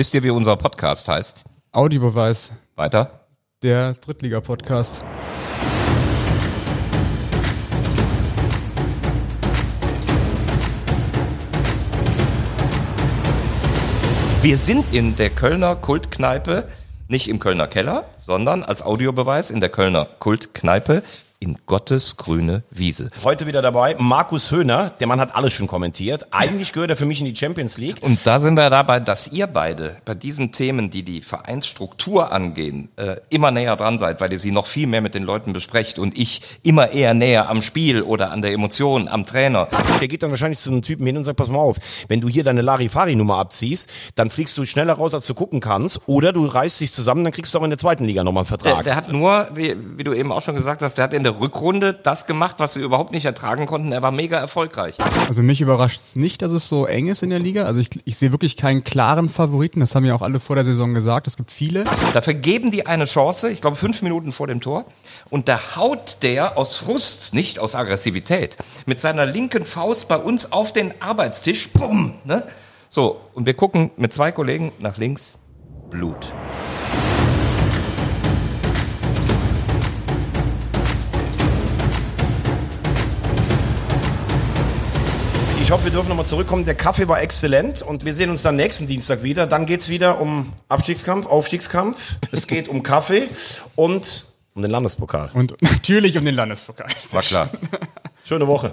Wisst ihr, wie unser Podcast heißt? Audiobeweis, Weiter? der Drittliga-Podcast. Wir sind in der Kölner Kultkneipe, nicht im Kölner Keller, sondern als Audiobeweis in der Kölner Kultkneipe in Gottes grüne Wiese. Heute wieder dabei Markus Höhner. Der Mann hat alles schon kommentiert. Eigentlich gehört er für mich in die Champions League. Und da sind wir dabei, dass ihr beide bei diesen Themen, die die Vereinsstruktur angehen, äh, immer näher dran seid, weil ihr sie noch viel mehr mit den Leuten besprecht und ich immer eher näher am Spiel oder an der Emotion, am Trainer. Der geht dann wahrscheinlich zu einem Typen hin und sagt, pass mal auf, wenn du hier deine Larifari-Nummer abziehst, dann fliegst du schneller raus, als du gucken kannst. Oder du reißt dich zusammen, dann kriegst du auch in der zweiten Liga nochmal einen Der, Vertrag. der hat nur, wie, wie du eben auch schon gesagt hast, der hat in der Rückrunde das gemacht, was sie überhaupt nicht ertragen konnten. Er war mega erfolgreich. Also mich überrascht es nicht, dass es so eng ist in der Liga. Also ich, ich sehe wirklich keinen klaren Favoriten. Das haben ja auch alle vor der Saison gesagt. Es gibt viele. Dafür geben die eine Chance, ich glaube fünf Minuten vor dem Tor. Und da haut der aus Frust, nicht aus Aggressivität, mit seiner linken Faust bei uns auf den Arbeitstisch. Bumm! Ne? So, und wir gucken mit zwei Kollegen nach links. Blut. Ich hoffe, wir dürfen nochmal zurückkommen. Der Kaffee war exzellent und wir sehen uns dann nächsten Dienstag wieder. Dann geht's wieder um Abstiegskampf, Aufstiegskampf. Es geht um Kaffee und um den Landespokal. Und natürlich um den Landespokal. War klar. Schöne Woche.